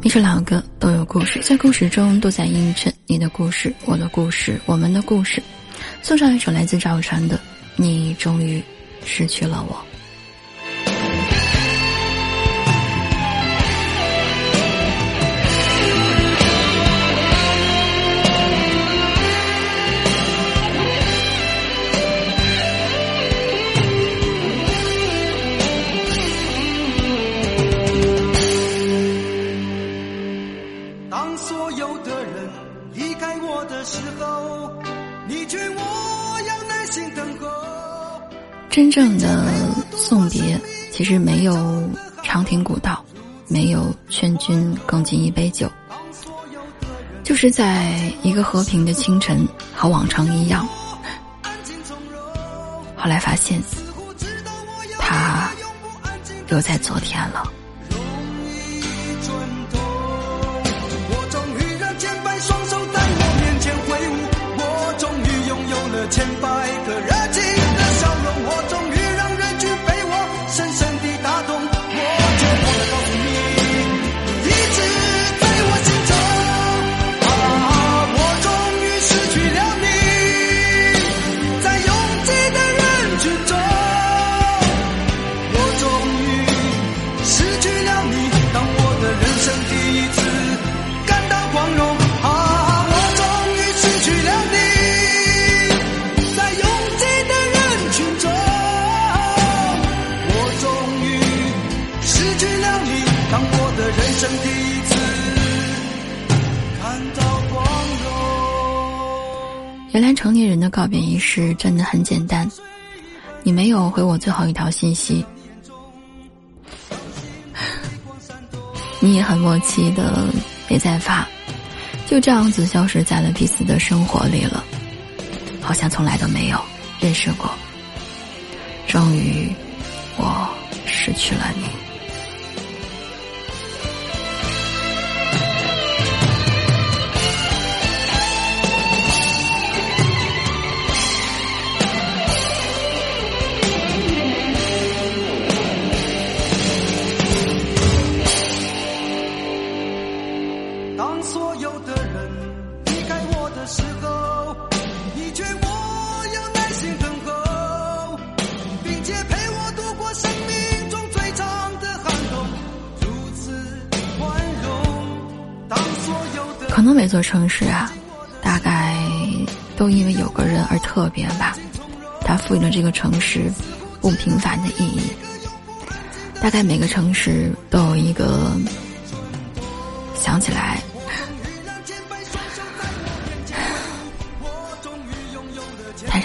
一首老歌都有故事，在故事中都在映衬你的故事、我的故事、我们的故事。送上一首来自赵传的《你终于失去了我》。当所有的人离开我的时候，你劝我要耐心等候真正的送别，其实没有长亭古道，没有劝君更尽一杯酒，就是在一个和平的清晨，和往常一样。后来发现，他留在昨天了。tempo 从你看到光原来成年人的告别仪式真的很简单，你没有回我最后一条信息，你也很默契的没再发，就这样子消失在了彼此的生活里了，好像从来都没有认识过。终于，我失去了你。却我有耐心等候，并且陪我度过生命中最长的寒冬可能每座城市啊，大概都因为有个人而特别吧，它赋予了这个城市不平凡的意义。大概每个城市都有一个想起来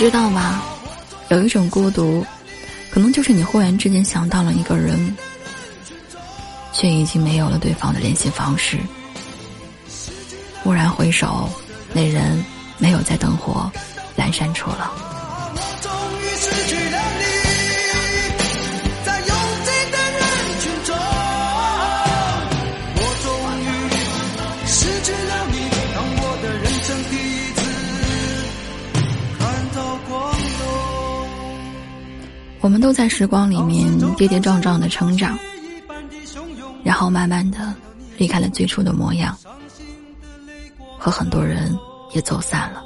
知道吗？有一种孤独，可能就是你忽然之间想到了一个人，却已经没有了对方的联系方式。蓦然回首，那人没有在灯火阑珊处了。我们都在时光里面跌跌撞撞的成长，然后慢慢的离开了最初的模样，和很多人也走散了。